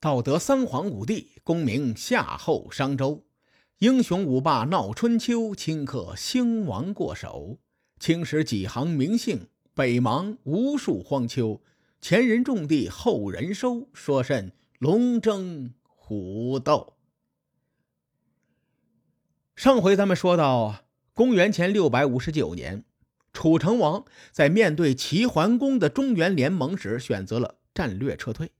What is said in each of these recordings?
道德三皇五帝，功名夏后商周，英雄五霸闹春秋，顷刻兴亡过手。青史几行名姓，北邙无数荒丘。前人种地，后人收，说甚龙争虎斗？上回咱们说到，公元前六百五十九年，楚成王在面对齐桓公的中原联盟时，选择了战略撤退。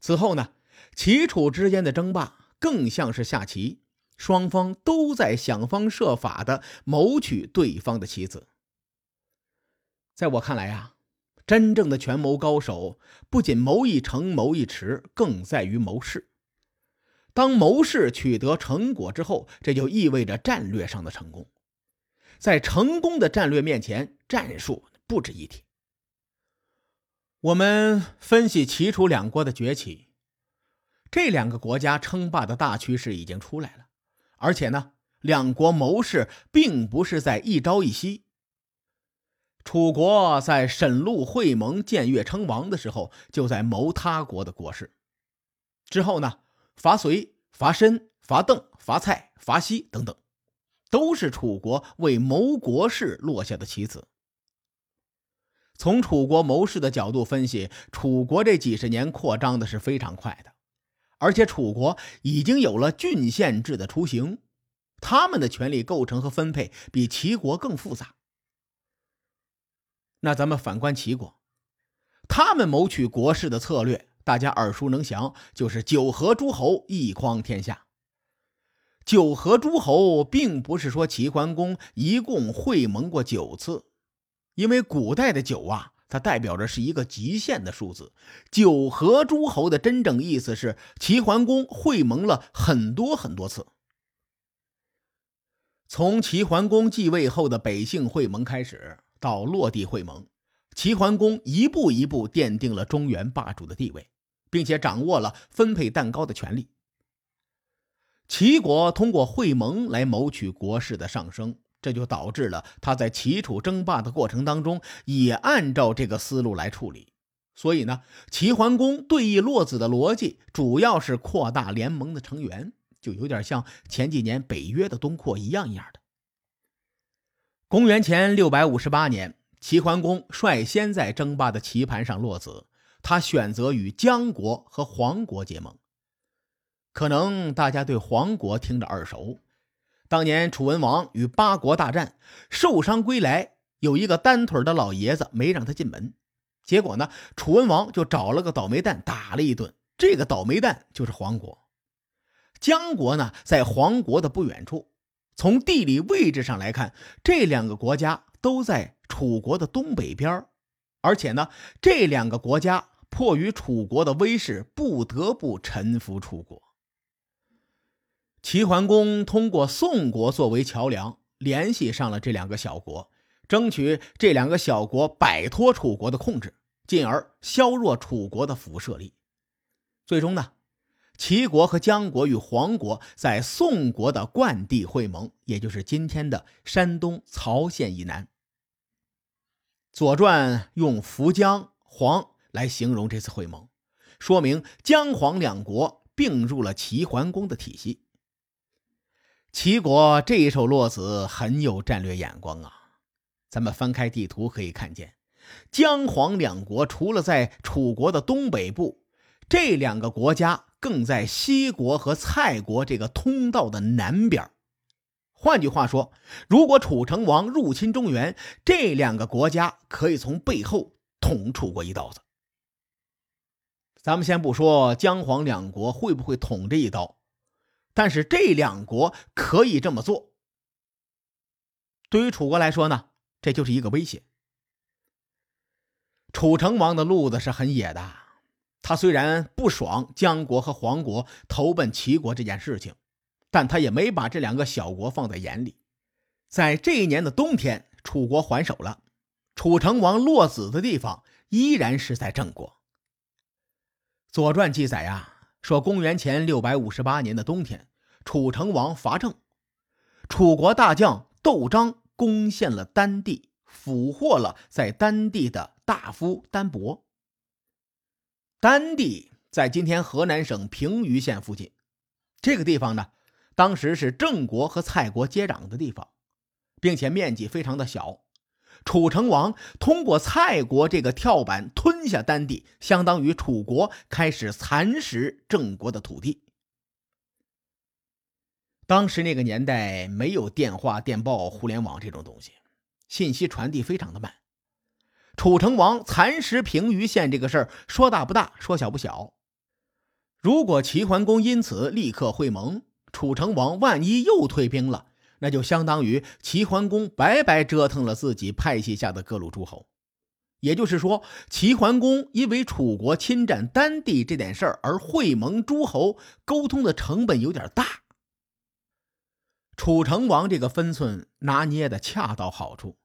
此后呢，齐楚之间的争霸更像是下棋，双方都在想方设法的谋取对方的棋子。在我看来呀，真正的权谋高手不仅谋一成、谋一迟，更在于谋事。当谋士取得成果之后，这就意味着战略上的成功。在成功的战略面前，战术不值一提。我们分析齐楚两国的崛起，这两个国家称霸的大趋势已经出来了，而且呢，两国谋士并不是在一朝一夕。楚国在沈陆会盟、建越称王的时候，就在谋他国的国事。之后呢，伐隋、伐申、伐邓、伐蔡、伐西等等，都是楚国为谋国事落下的棋子。从楚国谋士的角度分析，楚国这几十年扩张的是非常快的，而且楚国已经有了郡县制的雏形，他们的权力构成和分配比齐国更复杂。那咱们反观齐国，他们谋取国事的策略，大家耳熟能详，就是九合诸侯，一匡天下。九合诸侯，并不是说齐桓公一共会盟过九次。因为古代的九啊，它代表着是一个极限的数字。九合诸侯的真正意思是齐桓公会盟了很多很多次。从齐桓公继位后的北杏会盟开始，到落地会盟，齐桓公一步一步奠定了中原霸主的地位，并且掌握了分配蛋糕的权利。齐国通过会盟来谋取国势的上升。这就导致了他在齐楚争霸的过程当中，也按照这个思路来处理。所以呢，齐桓公对弈落子的逻辑主要是扩大联盟的成员，就有点像前几年北约的东扩一样一样的。公元前六百五十八年，齐桓公率先在争霸的棋盘上落子，他选择与姜国和黄国结盟。可能大家对黄国听着耳熟。当年楚文王与八国大战，受伤归来，有一个单腿的老爷子没让他进门。结果呢，楚文王就找了个倒霉蛋打了一顿。这个倒霉蛋就是黄国。姜国呢，在黄国的不远处。从地理位置上来看，这两个国家都在楚国的东北边而且呢，这两个国家迫于楚国的威势，不得不臣服楚国。齐桓公通过宋国作为桥梁，联系上了这两个小国，争取这两个小国摆脱楚国的控制，进而削弱楚国的辐射力。最终呢，齐国和姜国与黄国在宋国的灌地会盟，也就是今天的山东曹县以南。《左传》用“扶姜黄”来形容这次会盟，说明姜黄两国并入了齐桓公的体系。齐国这一手落子很有战略眼光啊！咱们翻开地图可以看见，姜黄两国除了在楚国的东北部，这两个国家更在西国和蔡国这个通道的南边。换句话说，如果楚成王入侵中原，这两个国家可以从背后捅楚国一刀子。咱们先不说姜黄两国会不会捅这一刀。但是这两国可以这么做，对于楚国来说呢，这就是一个威胁。楚成王的路子是很野的，他虽然不爽江国和黄国投奔齐国这件事情，但他也没把这两个小国放在眼里。在这一年的冬天，楚国还手了，楚成王落子的地方依然是在郑国。《左传》记载呀。说，公元前六百五十八年的冬天，楚成王伐郑，楚国大将窦章攻陷了丹地，俘获了在丹地的大夫丹伯。丹地在今天河南省平舆县附近。这个地方呢，当时是郑国和蔡国接壤的地方，并且面积非常的小。楚成王通过蔡国这个跳板吞下丹地，相当于楚国开始蚕食郑国的土地。当时那个年代没有电话、电报、互联网这种东西，信息传递非常的慢。楚成王蚕食平舆县这个事儿，说大不大，说小不小。如果齐桓公因此立刻会盟，楚成王万一又退兵了，那就相当于齐桓公白白折腾了自己派系下的各路诸侯。也就是说，齐桓公因为楚国侵占丹地这点事儿而会盟诸侯，沟通的成本有点大。楚成王这个分寸拿捏的恰到好处。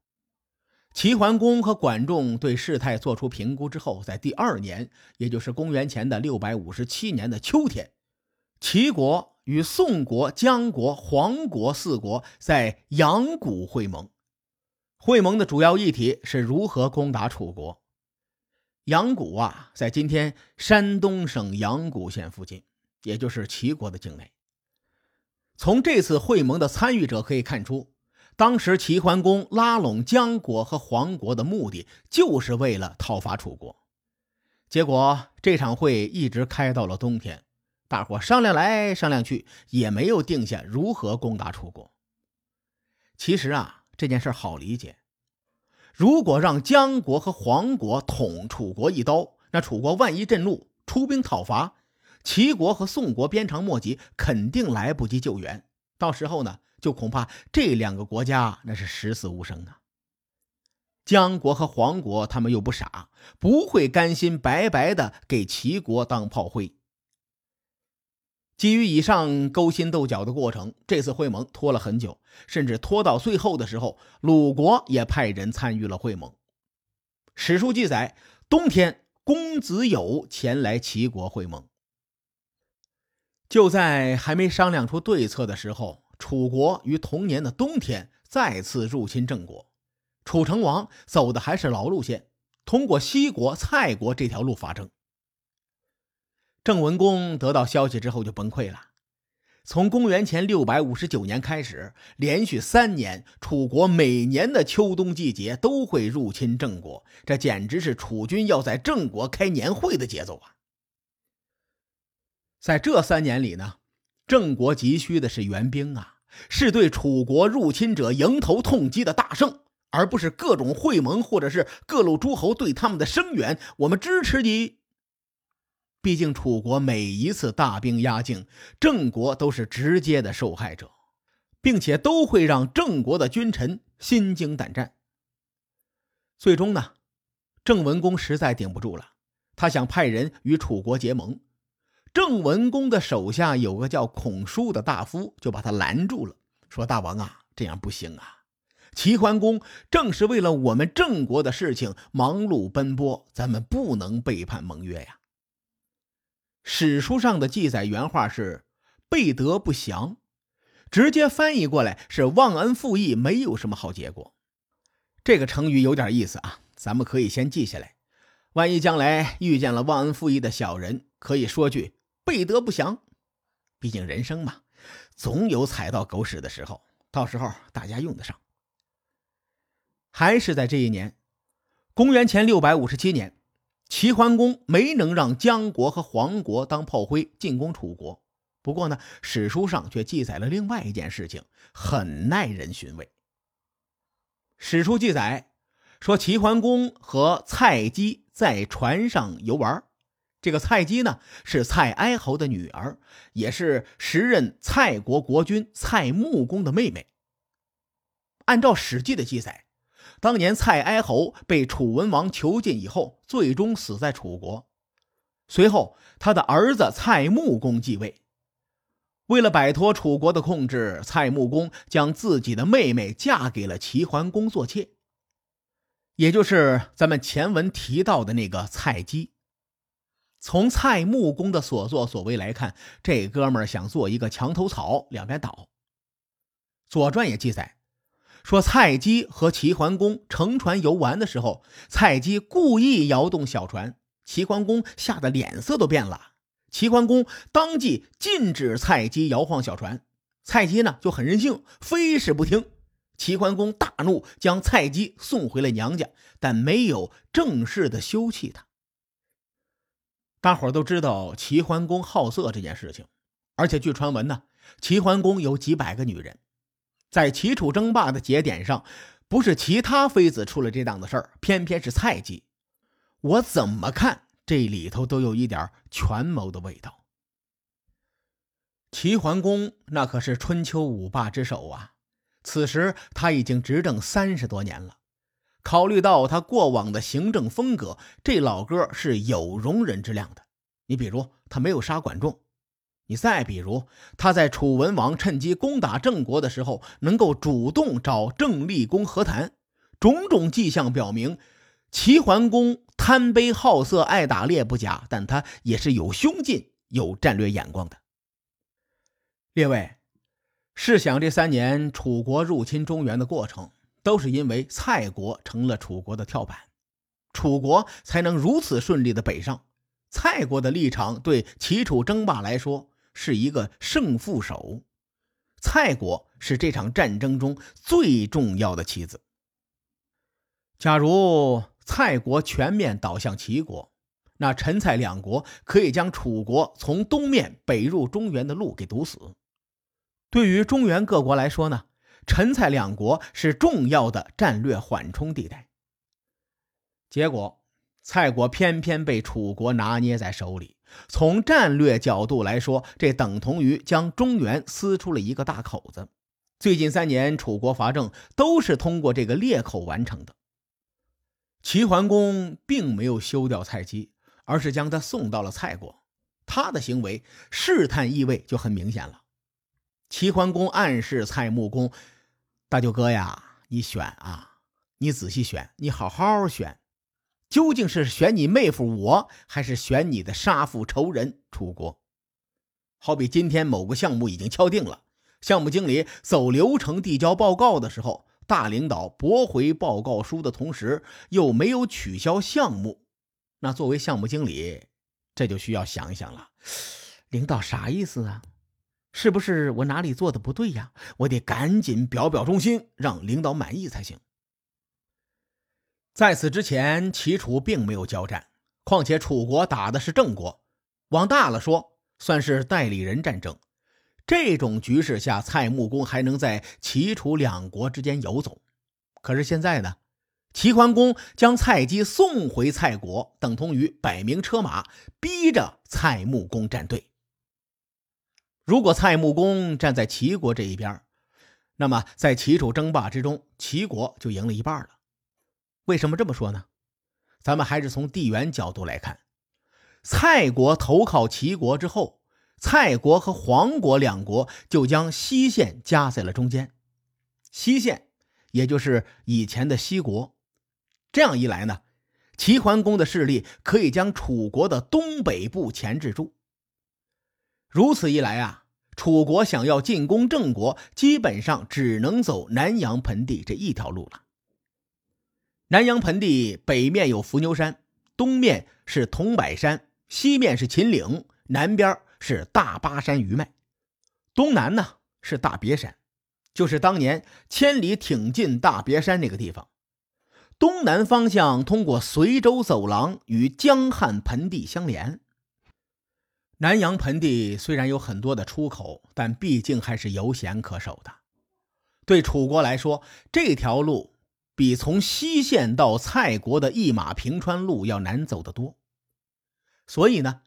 齐桓公和管仲对事态做出评估之后，在第二年，也就是公元前的六百五十七年的秋天，齐国与宋国、姜国、黄国四国在阳谷会盟。会盟的主要议题是如何攻打楚国。阳谷啊，在今天山东省阳谷县附近，也就是齐国的境内。从这次会盟的参与者可以看出。当时齐桓公拉拢姜国和黄国的目的，就是为了讨伐楚国。结果这场会一直开到了冬天，大伙商量来商量去，也没有定下如何攻打楚国。其实啊，这件事好理解。如果让姜国和黄国捅楚国一刀，那楚国万一震怒出兵讨伐，齐国和宋国鞭长莫及，肯定来不及救援。到时候呢？就恐怕这两个国家那是十死无生啊！姜国和黄国他们又不傻，不会甘心白白的给齐国当炮灰。基于以上勾心斗角的过程，这次会盟拖了很久，甚至拖到最后的时候，鲁国也派人参与了会盟。史书记载，冬天公子友前来齐国会盟。就在还没商量出对策的时候。楚国于同年的冬天再次入侵郑国，楚成王走的还是老路线，通过西国、蔡国这条路发征。郑文公得到消息之后就崩溃了。从公元前六百五十九年开始，连续三年，楚国每年的秋冬季节都会入侵郑国，这简直是楚军要在郑国开年会的节奏啊！在这三年里呢？郑国急需的是援兵啊，是对楚国入侵者迎头痛击的大胜，而不是各种会盟或者是各路诸侯对他们的声援。我们支持你。毕竟楚国每一次大兵压境，郑国都是直接的受害者，并且都会让郑国的君臣心惊胆战。最终呢，郑文公实在顶不住了，他想派人与楚国结盟。郑文公的手下有个叫孔叔的大夫，就把他拦住了，说：“大王啊，这样不行啊！齐桓公正是为了我们郑国的事情忙碌奔波，咱们不能背叛盟约呀。”史书上的记载原话是“背德不祥”，直接翻译过来是“忘恩负义”，没有什么好结果。这个成语有点意思啊，咱们可以先记下来，万一将来遇见了忘恩负义的小人，可以说句。背德不祥，毕竟人生嘛，总有踩到狗屎的时候。到时候大家用得上。还是在这一年，公元前六百五十七年，齐桓公没能让姜国和黄国当炮灰进攻楚国。不过呢，史书上却记载了另外一件事情，很耐人寻味。史书记载说，齐桓公和蔡姬在船上游玩。这个蔡姬呢，是蔡哀侯的女儿，也是时任蔡国国君蔡穆公的妹妹。按照《史记》的记载，当年蔡哀侯被楚文王囚禁以后，最终死在楚国。随后，他的儿子蔡穆公继位。为了摆脱楚国的控制，蔡穆公将自己的妹妹嫁给了齐桓公做妾，也就是咱们前文提到的那个蔡姬。从蔡穆公的所作所为来看，这哥们儿想做一个墙头草，两边倒。《左传》也记载说，蔡姬和齐桓公乘船游玩的时候，蔡姬故意摇动小船，齐桓公吓得脸色都变了。齐桓公当即禁止蔡姬摇晃小船。蔡姬呢就很任性，非是不听。齐桓公大怒，将蔡姬送回了娘家，但没有正式的休弃她。大伙都知道齐桓公好色这件事情，而且据传闻呢，齐桓公有几百个女人。在齐楚争霸的节点上，不是其他妃子出了这档子事儿，偏偏是蔡姬。我怎么看这里头都有一点权谋的味道。齐桓公那可是春秋五霸之首啊，此时他已经执政三十多年了。考虑到他过往的行政风格，这老哥是有容人之量的。你比如他没有杀管仲，你再比如他在楚文王趁机攻打郑国的时候，能够主动找郑立公和谈，种种迹象表明，齐桓公贪杯好色、爱打猎不假，但他也是有胸襟、有战略眼光的。列位，试想这三年楚国入侵中原的过程，都是因为蔡国成了楚国的跳板，楚国才能如此顺利的北上。蔡国的立场对齐楚争霸来说是一个胜负手，蔡国是这场战争中最重要的棋子。假如蔡国全面倒向齐国，那陈蔡两国可以将楚国从东面北入中原的路给堵死。对于中原各国来说呢，陈蔡两国是重要的战略缓冲地带。结果，蔡国偏偏被楚国拿捏在手里。从战略角度来说，这等同于将中原撕出了一个大口子。最近三年，楚国伐郑都是通过这个裂口完成的。齐桓公并没有休掉蔡姬，而是将他送到了蔡国。他的行为试探意味就很明显了。齐桓公暗示蔡穆公：“大舅哥呀，你选啊，你仔细选，你好好选，究竟是选你妹夫我，还是选你的杀父仇人楚国？好比今天某个项目已经敲定了，项目经理走流程递交报告的时候，大领导驳回报告书的同时又没有取消项目，那作为项目经理，这就需要想一想了，领导啥意思啊？”是不是我哪里做的不对呀？我得赶紧表表忠心，让领导满意才行。在此之前，齐楚并没有交战，况且楚国打的是郑国，往大了说，算是代理人战争。这种局势下，蔡穆公还能在齐楚两国之间游走。可是现在呢，齐桓公将蔡姬送回蔡国，等同于摆明车马，逼着蔡穆公站队。如果蔡穆公站在齐国这一边，那么在齐楚争霸之中，齐国就赢了一半了。为什么这么说呢？咱们还是从地缘角度来看，蔡国投靠齐国之后，蔡国和黄国两国就将西线夹在了中间。西线也就是以前的西国。这样一来呢，齐桓公的势力可以将楚国的东北部钳制住。如此一来啊。楚国想要进攻郑国，基本上只能走南阳盆地这一条路了。南阳盆地北面有伏牛山，东面是桐柏山，西面是秦岭，南边是大巴山余脉，东南呢是大别山，就是当年千里挺进大别山那个地方。东南方向通过随州走廊与江汉盆地相连。南阳盆地虽然有很多的出口，但毕竟还是有险可守的。对楚国来说，这条路比从西线到蔡国的一马平川路要难走得多。所以呢，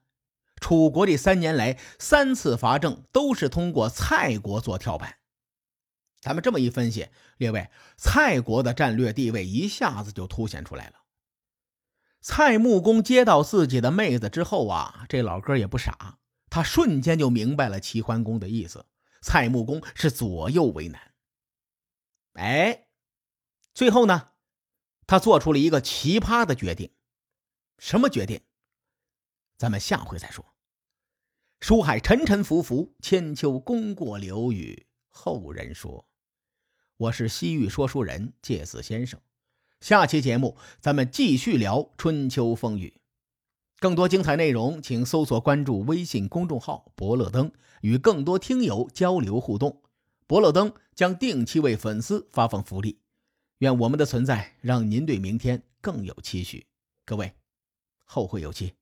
楚国这三年来三次伐郑都是通过蔡国做跳板。咱们这么一分析，列位，蔡国的战略地位一下子就凸显出来了。蔡穆公接到自己的妹子之后啊，这老哥也不傻，他瞬间就明白了齐桓公的意思。蔡穆公是左右为难。哎，最后呢，他做出了一个奇葩的决定。什么决定？咱们下回再说。书海沉沉浮浮，千秋功过留与后人说。我是西域说书人介子先生。下期节目，咱们继续聊春秋风雨。更多精彩内容，请搜索关注微信公众号“伯乐灯”，与更多听友交流互动。伯乐灯将定期为粉丝发放福利。愿我们的存在让您对明天更有期许。各位，后会有期。